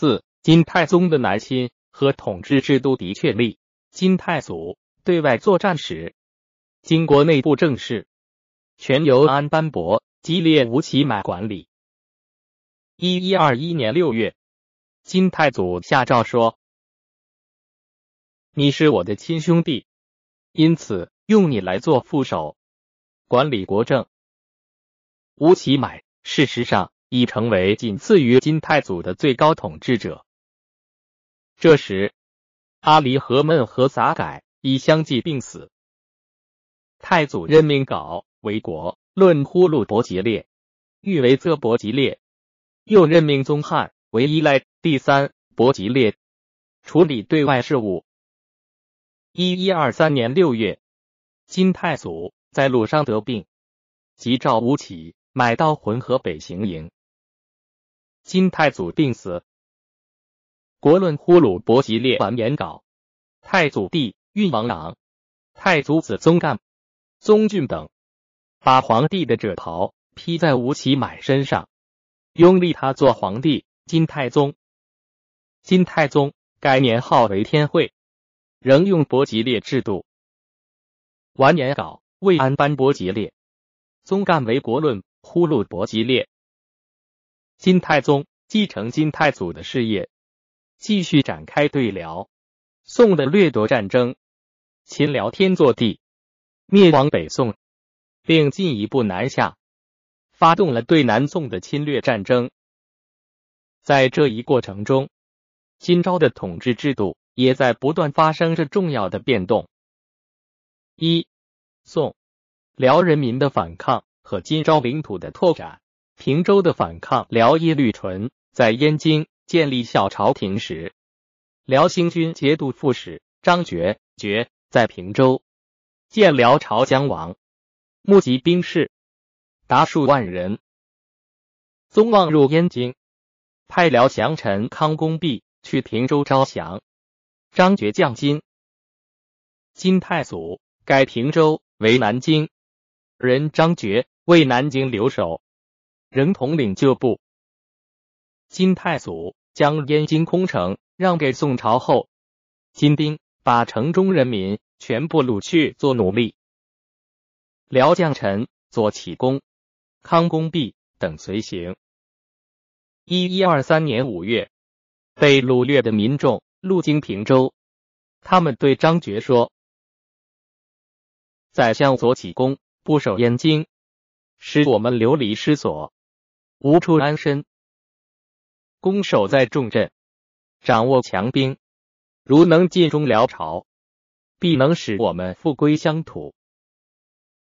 四、金太宗的南侵和统治制度的确立。金太祖对外作战时，经国内部政事全由安班伯、激烈吴乞买管理。一一二一年六月，金太祖下诏说：“你是我的亲兄弟，因此用你来做副手，管理国政。”吴乞买事实上已成为仅次于金太祖的最高统治者。这时，阿离和闷和杂改已相继病死。太祖任命稿为国论呼噜伯吉列，欲为则伯吉列，又任命宗翰为依赖第三伯吉列，处理对外事务。一一二三年六月，金太祖在路上得病，即召吴起买到浑河北行营。金太祖病死，国论呼鲁伯吉列完颜稿，太祖弟运王郎，太祖子宗干。宗俊等。把皇帝的赭袍。披在吴起买身上，拥立他做皇帝。金太宗。金太宗。改年号为天惠，仍用伯吉列制度。完颜稿。未安班伯吉列，宗干为国论呼鲁伯吉列。金太宗继承金太祖的事业，继续展开对辽、宋的掠夺战争。秦辽天祚帝。灭亡北宋，并进一步南下，发动了对南宋的侵略战争。在这一过程中，金朝的统治制度也在不断发生着重要的变动。一、宋、辽人民的反抗和金朝领土的拓展。平州的反抗，辽耶律淳在燕京建立小朝廷时，辽兴军节度副使张觉觉在平州。建辽朝将王，募集兵士。达数万人。宗望入燕京，派辽降臣康公弼去平州招降。张觉降金，金太祖改平州为南京，人张觉为南京留守，仍统领旧部。金太祖将燕京空城让给宋朝后，金兵把城中人民。全部掳去做奴隶。辽将臣左启功、康公弼等随行。一一二三年五月，被掳掠的民众路经平州，他们对张觉说：“宰相左启功不守燕京，使我们流离失所，无处安身。攻守在重镇，掌握强兵，如能进忠辽朝。”必能使我们复归乡土。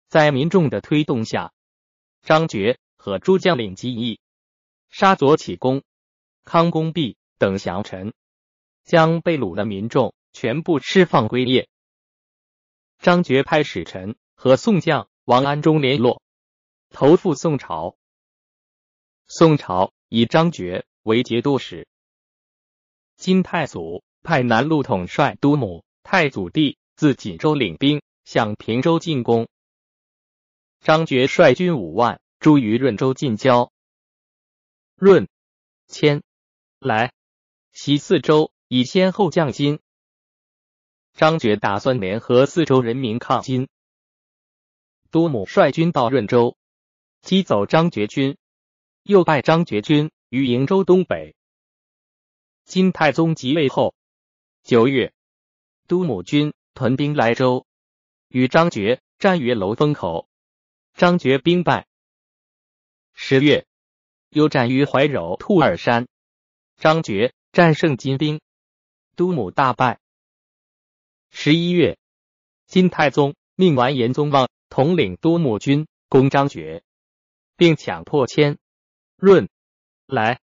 在民众的推动下，张觉和诸将领计议杀左启功、康公弼等降臣，将被掳的民众全部释放归业。张觉派使臣和宋将王安忠联络，投附宋朝。宋朝以张觉为节度使。金太祖派南路统帅都母。太祖帝自锦州领兵向平州进攻，张觉率军五万驻于润州近郊。润、迁、来、袭四州以先后降金。张觉打算联合四州人民抗金。都母率军到润州，击走张觉军，又败张觉军于瀛州东北。金太宗即位后，九月。都母军屯兵莱州，与张觉战于楼峰口，张觉兵败。十月，又战于怀柔兔儿山，张觉战胜金兵，都母大败。十一月，金太宗命完颜宗望统领都母军攻张觉，并强迫迁润来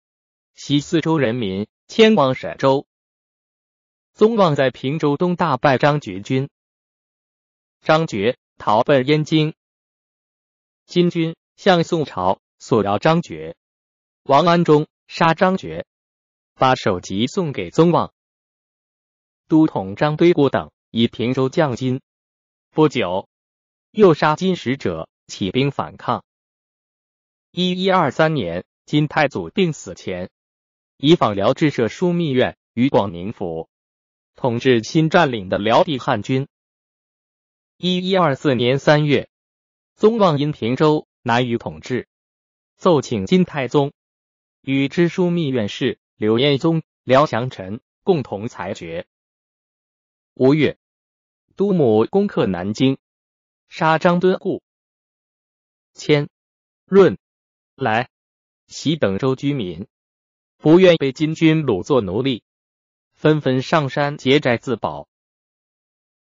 西四州人民迁往陕州。宗望在平州东大败张觉军，张觉逃奔燕京。金军向宋朝索要张觉，王安忠杀张觉，把首级送给宗望。都统张堆国等以平州降金，不久又杀金使者，起兵反抗。一一二三年，金太祖病死前，以访辽置设枢密院于广宁府，统治新占领的辽地汉军。一一二四年三月，宗望因平州难于统治，奏请金太宗与知枢密院事刘彦宗、辽祥臣共同裁决。五月，都母攻克南京，杀张敦固、迁、润、来、袭等州居民，不愿被金军掳作奴隶，纷纷上山劫寨自保。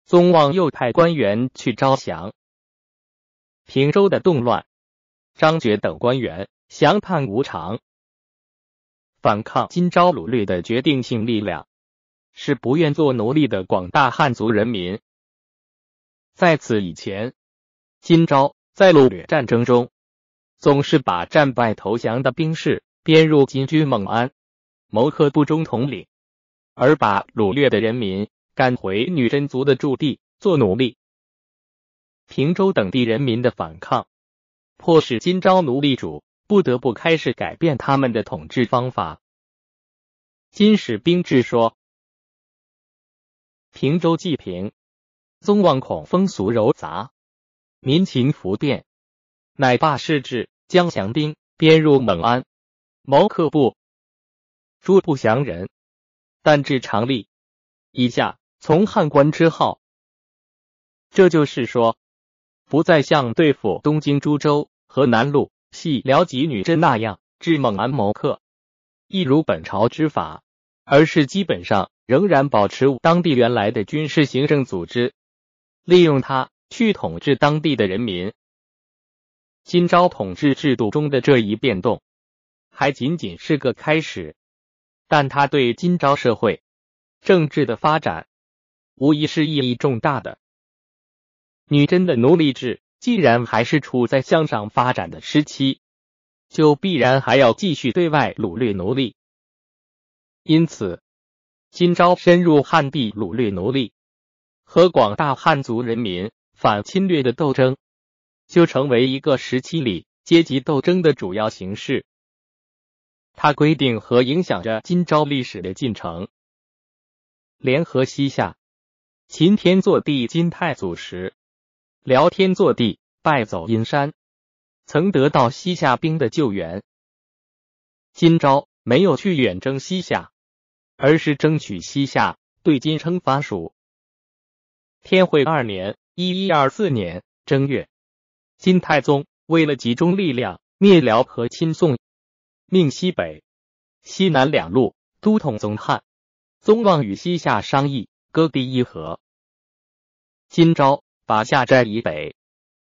宗望又派官员去招降。平州的动乱，张觉等官员降叛无常。反抗金朝掳掠的决定性力量，是不愿做奴隶的广大汉族人民。在此以前，金朝在掳掠战争中，总是把战败投降的兵士编入金军蒙安、谋克部中统领，而把掳掠的人民。赶回女真族的驻地做奴隶。平州等地人民的反抗，迫使金朝奴隶主不得不开始改变他们的统治方法。金史兵志说：“平州济平，宗望恐风俗柔杂，民情浮变，乃罢世制，将降兵编入蒙安、谋克部，诸不降人，但至常例以下。”从汉官之号，这就是说，不再像对付东京、株洲和南路、系辽吉女真那样治蒙安谋克，一如本朝之法，而是基本上仍然保持当地原来的军事行政组织，利用它去统治当地的人民。金朝统治制度中的这一变动，还仅仅是个开始，但它对金朝社会政治的发展。无疑是意义重大的。女真的奴隶制既然还是处在向上发展的时期，就必然还要继续对外掳掠奴隶。因此，金朝深入汉地掳掠奴隶和广大汉族人民反侵略的斗争，就成为一个时期里阶级斗争的主要形式。它规定和影响着金朝历史的进程。联合西夏。秦天祚帝金太祖时，辽天祚帝败走阴山，曾得到西夏兵的救援。金朝没有去远征西夏，而是争取西夏对金称藩属。天会二年（一一二四年）正月，金太宗为了集中力量灭辽和亲宋，命西北、西南两路。都统宗汉、宗望与西夏商议。割地议和，金朝。把夏寨以北、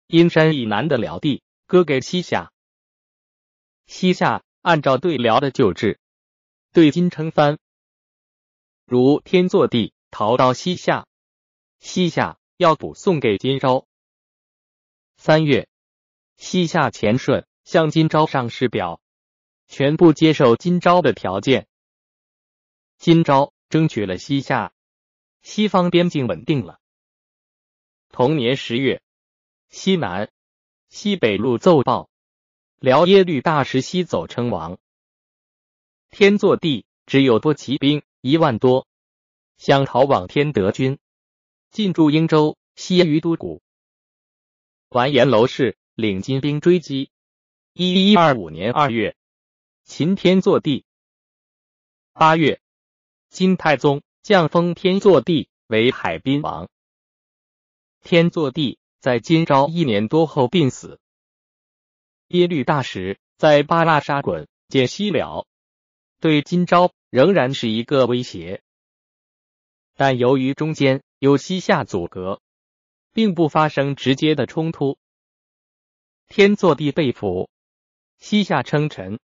阴山以南的辽地割给西夏，西夏按照对辽的旧制，对金称藩。如天祚帝逃到西夏，西夏要补送给金朝。三月，西夏前顺向金朝上师表，全部接受金朝的条件。金朝争取了西夏。西方边境稳定了。同年十月，西南、西北路奏报，辽耶律大石西走称王。天祚帝只有多骑兵一万多，想逃往天德军，进驻英州西于都谷。完颜娄氏领金兵追击。一一二五年二月，秦天祚帝。八月，金太宗。降封天祚帝为海滨王。天祚帝在金朝一年多后病死。耶律大石在巴拉沙滚见西辽，对金朝仍然是一个威胁，但由于中间有西夏阻隔，并不发生直接的冲突。天祚帝被俘，西夏称臣，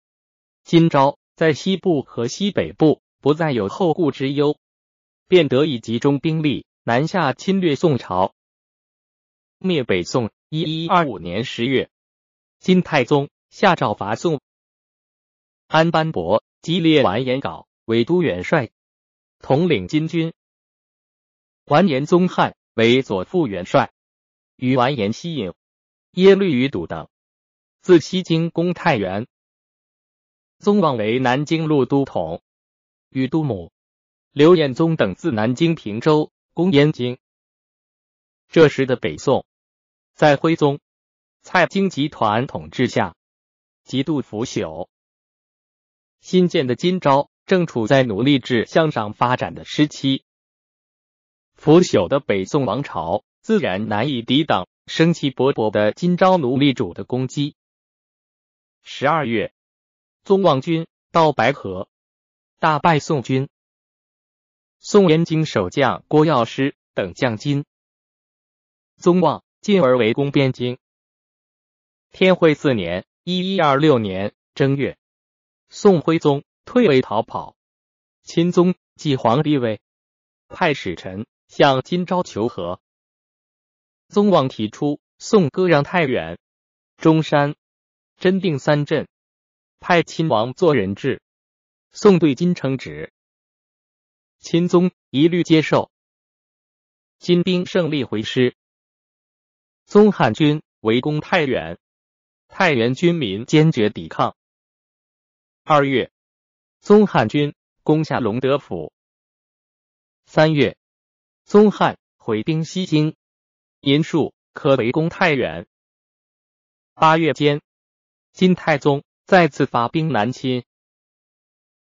金朝在西部和西北部不再有后顾之忧。便得以集中兵力南下侵略宋朝，灭北宋。一一二五年十月，金太宗下诏伐宋，安班伯击列完颜杲为都元帅，统领金军；完颜宗翰为左副元帅，与完颜希颖、耶律余睹等。自西京攻太原。宗望为南京路都统，与都母。刘彦宗等自南京平州攻燕京。这时的北宋，在徽宗、蔡京集团统治下，极度腐朽。新建的金朝正处在奴隶制向上发展的时期，腐朽的北宋王朝自然难以抵挡生气勃勃的金朝奴隶主的攻击。十二月，宗望军到白河，大败宋军，宋燕京守将郭药师等将金，宗望进而围攻边京。天会四年（一一二六年）正月。宋徽宗退位逃跑，钦宗继皇帝位，派使臣向金朝求和。宗望提出宋割让太原、中山、真定三镇，派亲王做人质。宋对金称职，钦宗一律接受。金兵胜利回师，宗汉军围攻太原，太原军民坚决抵抗。二月，宗汉军攻下隆德府。三月，宗汉回兵西京，银树可围攻太原。八月间，金太宗再次发兵南侵。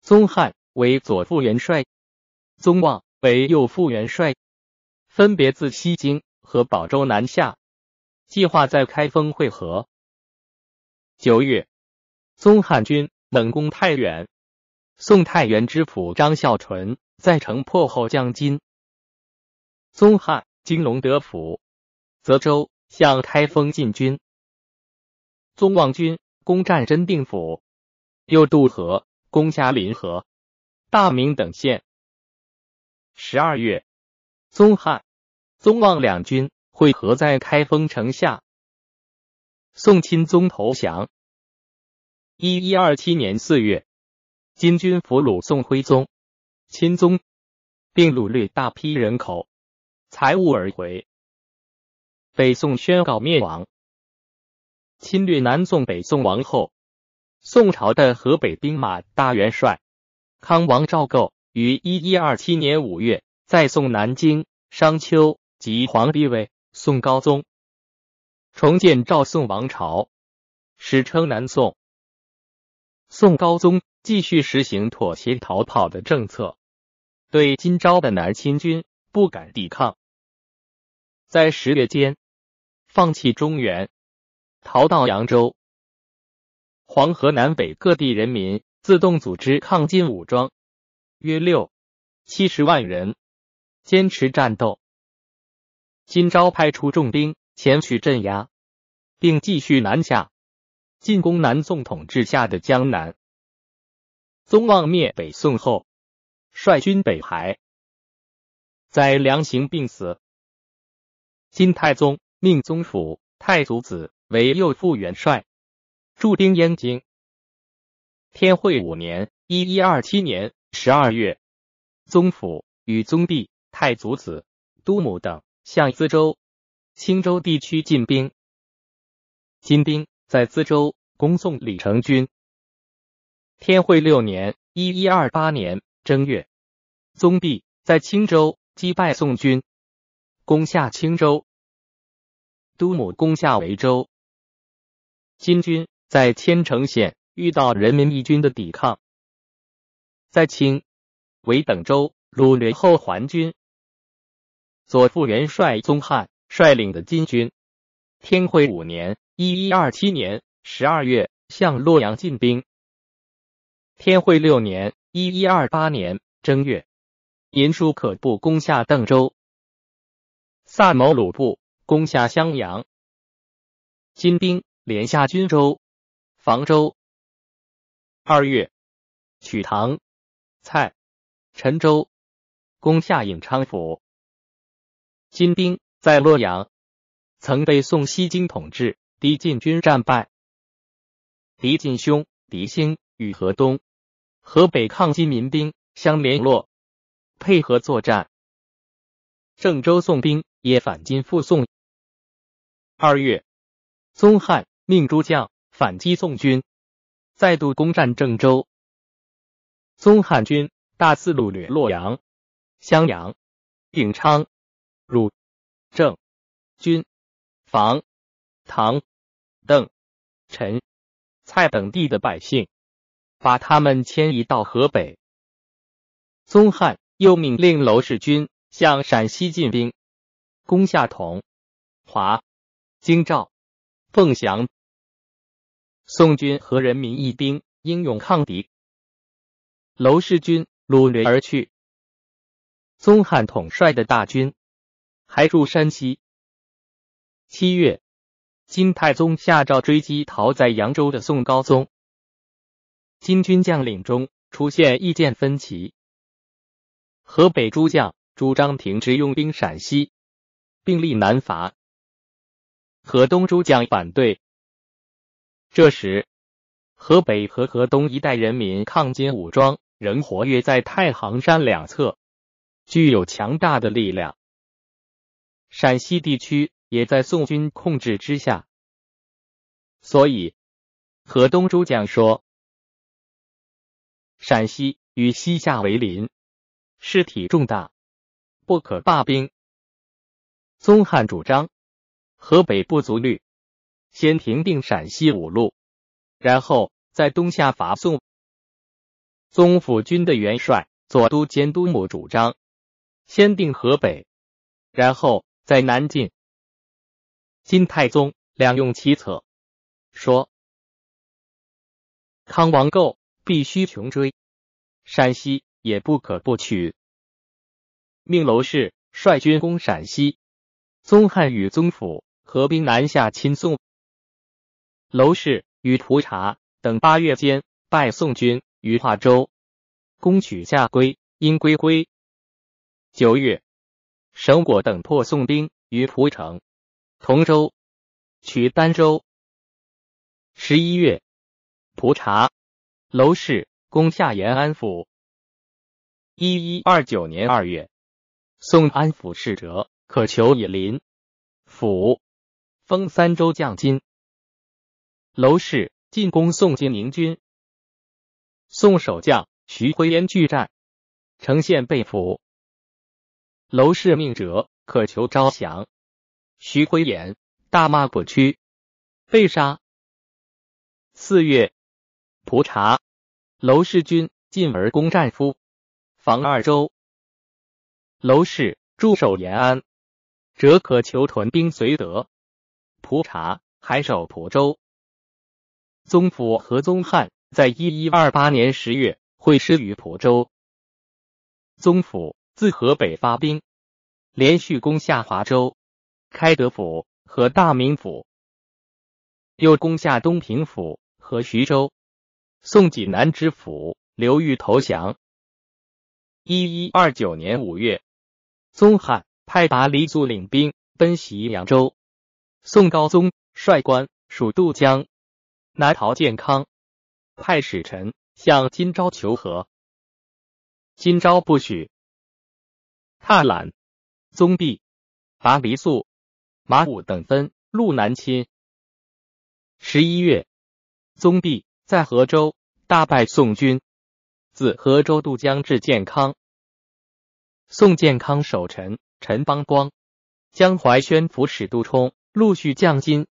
宗汉为左副元帅，宗望为右副元帅，分别自西京和保州南下，计划在开封会合。九月，宗汉军。猛攻太原，宋太原知府张孝纯在城破后降金。宗汉金龙德府、泽州向开封进军。宗望军攻占真定府，又渡河攻下临河、大名等县。十二月，宗汉、宗望两军会合在开封城下，宋钦宗投降。一一二七年四月，金军俘虏宋徽宗、钦宗，并掳掠大批人口、财物而回。北宋宣告灭亡。侵略南宋北宋亡后，宋朝的河北兵马大元帅康王赵构于一一二七年五月在宋南京、商丘，即皇帝位宋高宗，重建赵宋王朝，史称南宋。宋高宗继续实行妥协逃跑的政策，对金朝的南侵军不敢抵抗，在十月间放弃中原，逃到扬州。黄河南北各地人民自动组织抗金武装，约六七十万人，坚持战斗。金朝派出重兵前去镇压，并继续南下。进攻南宋统治下的江南。宗望灭北宋后，率军北还，在梁行病死。金太宗命宗辅太祖子为右副元帅，驻兵燕京。天会五年（一一二七年）十二月，宗辅与宗弼、太祖子、都母等向淄州、青州地区进兵。金兵。在淄州攻宋李成军。天会六年（一一二八年）正月，宗弼在青州击败宋军，攻下青州。都母攻下维州。金军在千城县遇到人民义军的抵抗，在青、维等州掳掠后还军。左副元帅宗翰率领的金军，天会五年。一一二七年十二月，向洛阳进兵。天会六年（一一二八年）正月，银叔可部攻下邓州，萨某鲁部攻下襄阳，金兵连下军州、房州。二月，取唐、蔡、陈州，攻下颍昌府。金兵在洛阳。曾被宋西京统治。敌进军战败，敌进兄狄兴与河东、河北抗金民兵相联络，配合作战。郑州宋兵也反金复宋。二月，宗翰命诸将反击宋军，再度攻占郑州。宗汉军大肆掳掠洛阳、襄阳、颍昌、汝、郑、军、房、唐、邓、陈、蔡等地的百姓，把他们迁移到河北。宗翰又命令娄氏军向陕西进兵，攻下同、华、京兆、凤翔。宋军和人民义兵英勇抗敌，娄氏军掳掠而去。宗翰统帅的大军还驻山西。七月，金太宗下诏追击逃在扬州的宋高宗。金军将领中出现意见分歧。河北诸将主张停止用兵陕西，并立南伐。河东诸将反对。这时，河北和河东一带人民抗金武装仍活跃在太行山两侧，具有强大的力量。陕西地区也在宋军控制之下，所以河东诸将说：“陕西与西夏为邻。”事体重大，不可罢兵。宗翰主张河北不足虑，先平定陕西五路，然后在东下伐宋。宗辅军的元帅左都监督母主张先定河北，然后在南进。金太宗两用其策，说康王构必须穷追陕西。也不可不取。命娄氏率军攻陕西，宗翰与宗辅合兵南下侵宋。娄氏与蒲察等八月间败宋军于华州，攻取下归、阴归归。九月，沈果等破宋兵于蒲城、同州，取儋州。十一月，蒲察、娄氏攻下延安府。一一二九年二月，宋安抚使者渴求以临府，封三州将军。娄氏进攻宋金宁军，宋守将徐辉烟拒战，呈现被俘。娄氏命者渴求招降，徐辉言大骂不屈，被杀。四月，蒲察、娄氏军进而攻占夫。防二州，娄氏驻守延安，则可求屯兵绥德。蒲察还守蒲州。宗辅和宗翰在一一二八年十月会师于蒲州。宗辅自河北发兵，连续攻下华州、开德府和大名府，又攻下东平府和徐州。宋济南知府刘裕投降。一一二九年五月，宗翰派拔黎族领兵奔袭扬州，宋高宗率官属渡江，南逃建康，派使臣向金朝求和，金朝不许。踏懒、宗弼、拔黎素、马武等分路南侵。十一月，宗弼在河州大败宋军。自河州渡江至建康，宋建康守臣陈邦光、江淮宣抚使杜充陆续降金。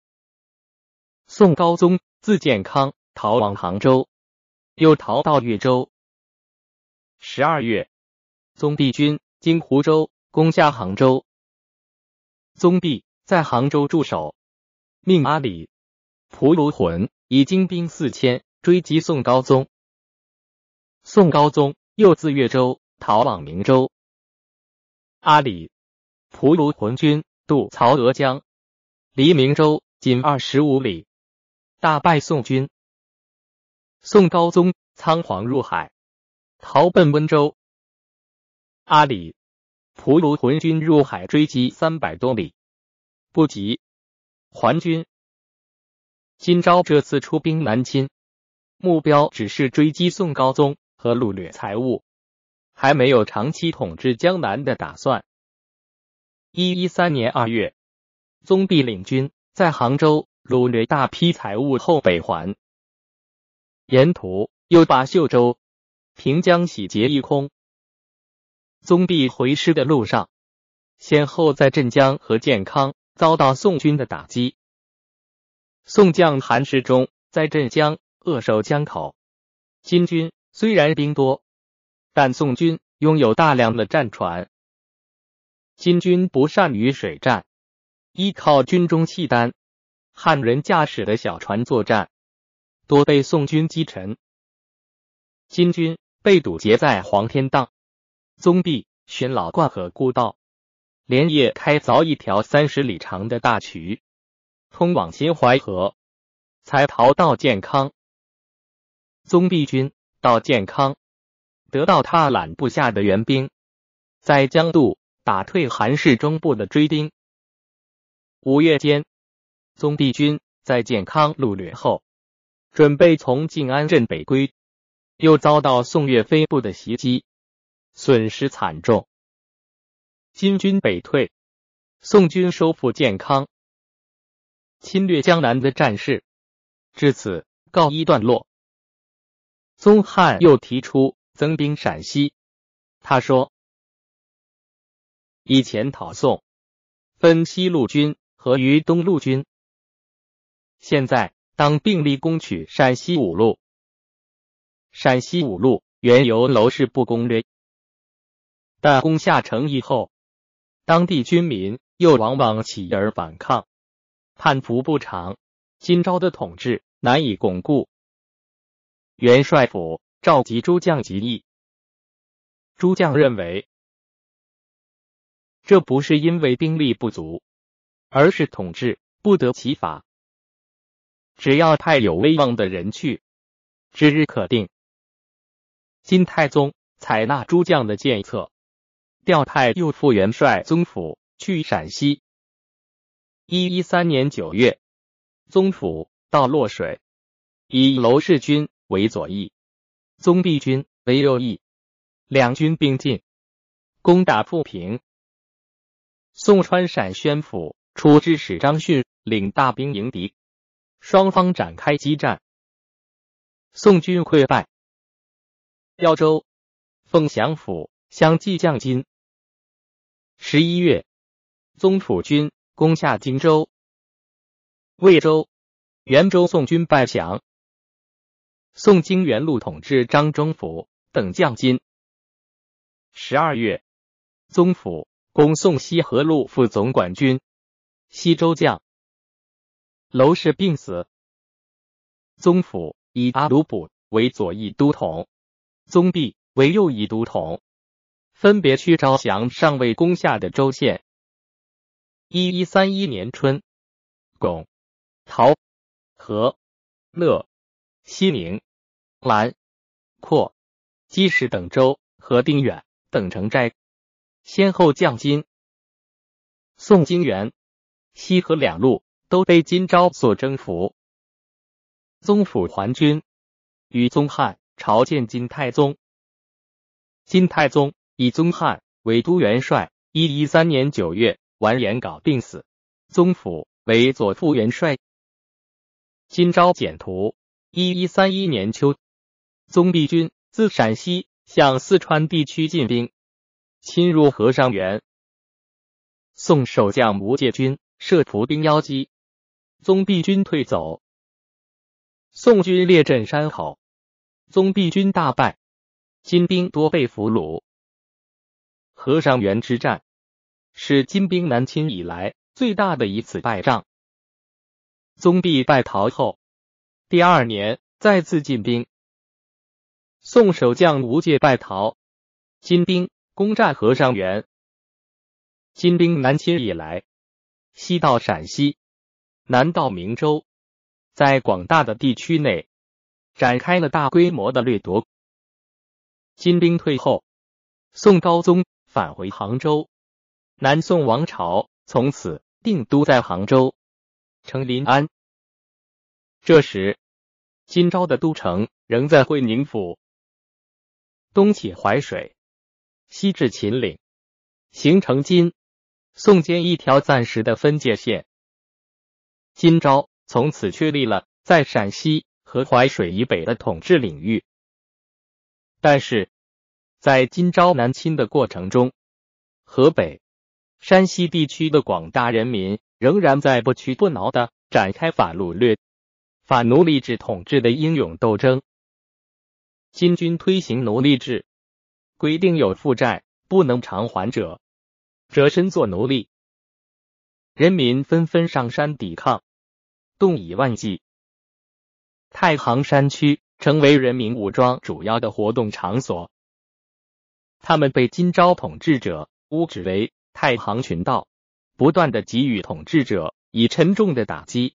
宋高宗自建康逃往杭州，又逃到越州。十二月，宗弼军经湖州攻下杭州，宗弼在杭州驻守，命阿里、蒲卢浑以精兵四千追击宋高宗。宋高宗又自越州逃往明州，阿里、蒲卢浑军渡曹娥江，离明州仅二十五里，大败宋军。宋高宗仓皇入海，逃奔温州。阿里、蒲卢浑军入海追击三百多里，不及，还军。金朝这次出兵南侵，目标只是追击宋高宗。和掳掠财物，还没有长期统治江南的打算。一一三年二月，宗弼领军在杭州掳掠大批财物后北还。沿途又把秀州、平江洗劫一空。宗弼回师的路上，先后在镇江和建康遭到宋军的打击。宋将韩世忠在镇江扼守江口。金军虽然兵多，但宋军拥有大量的战船。金军不善于水战，依靠军中契丹。汉人驾驶的小船作战，多被宋军击沉。金军被堵截在黄天荡。宗弼寻老灌河故道，连夜开凿一条三十里长的大渠，通往新淮河，才逃到建康。宗弼军到建康，得到他揽部下的援兵，在江渡打退韩世忠部的追兵。五月间，宗弼军在建康掳掠后，准备从静安镇北归，又遭到宋岳飞部的袭击。损失惨重，金军北退，宋军收复建康，侵略江南的战事至此告一段落。宗翰又提出增兵陕西，他说：“以前讨宋，分西路军和于东路军，现在当并力攻取陕西五路。陕西五路原由娄氏部攻略。”但攻下城以后，当地军民又往往起而反抗，叛服不长，金朝的统治难以巩固。元帅府召集诸将集议，诸将认为，这不是因为兵力不足，而是统治不得其法。只要派有威望的人去，指日可定。金太宗采纳诸将的建策。调派右副元帅宗辅去陕西。一一三年九月，宗辅到洛水，以娄氏军为左翼，宗弼军为右翼，两军并进，攻打富平。宋川陕宣府出知使张逊领大兵迎敌，双方展开激战，宋军溃败。耀州、凤翔府相继降金。十一月，宗楚军攻下荆州、魏州、元州，宋军败降。宋经元禄统治张忠甫等将金。十二月，宗甫攻宋西河路副总管军、西州将。娄氏病死，宗甫以阿鲁卜为左翼都统，宗弼为右翼都统。分别去招降尚未攻下的州县。一一三一年春，巩、陶、和、乐、西宁、兰、阔、基石等州和丁远等城寨。先后降金。宋金元、西河两路都被金朝所征服。宗辅还军，与宗翰朝见金太宗。金太宗。以宗翰为都元帅，一一三年九月完颜杲病死，宗辅为左副元帅。金朝简图，一一三一年秋，宗弼军自陕西向四川地区进兵，侵入和尚原。宋守将吴介军设伏兵邀击，宗弼军退走。宋军列阵山口，宗弼军大败，金兵多被俘虏。和尚原之战是金兵南侵以来最大的一次败仗。宗弼败逃后，第二年再次进兵。宋守将吴介败逃，金兵攻占和尚原。金兵南侵以来，西到陕西，南到明州，在广大的地区内展开了大规模的掠夺。金兵退后，宋高宗。返回杭州，南宋王朝从此定都在杭州，称临安。这时，金朝的都城仍在会宁府，东起淮水，西至秦岭，形成金宋间一条暂时的分界线。金朝从此确立了在陕西。和淮水以北的统治领域。但是，在金朝南侵的过程中，河北、山西地区的广大人民仍然在不屈不挠的展开反掳掠、反奴隶制统治的英勇斗争。金军推行奴隶制，规定有负债不能偿还者，折身做奴隶。人民纷纷上山抵抗，动以万计。太行山区成为人民武装主要的活动场所。他们被金朝统治者污指为太行群盗，不断的给予统治者以沉重的打击。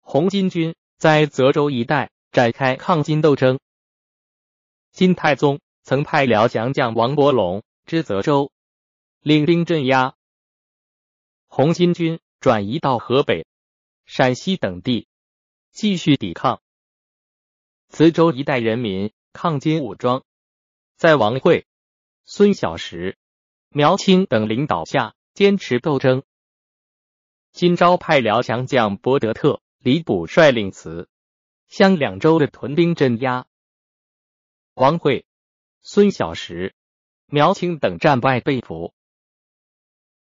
红巾军在泽州一带展开抗金斗争。金太宗曾派辽降将王伯龙之泽州，领兵镇压。红巾军转移到河北、陕西等地，继续抵抗。磁州一带人民抗金武装，在王会、孙小石、苗青等领导下坚持斗争。金朝派辽降将博德特、李补率领磁、湘两州的屯兵镇压。王会、孙小石、苗青等战败被俘，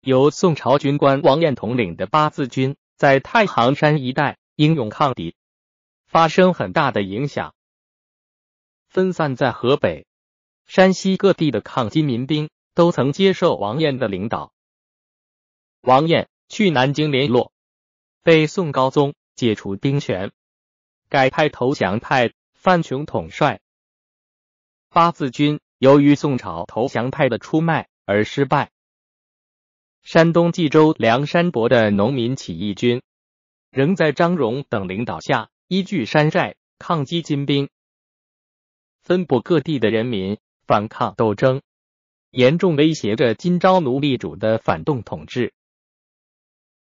由宋朝军官王彦统领的八字军在太行山一带英勇抗敌，发生很大的影响。分散在河北、山西各地的抗金民兵都曾接受王彦的领导。王彦去南京联络，被宋高宗解除兵权，改派投降派范琼统帅。八字军由于宋朝投降派的出卖而失败。山东济州梁山伯的农民起义军仍在张荣等领导下依据山寨抗击金兵。分布各地的人民反抗斗争，严重威胁着金朝奴隶主的反动统治。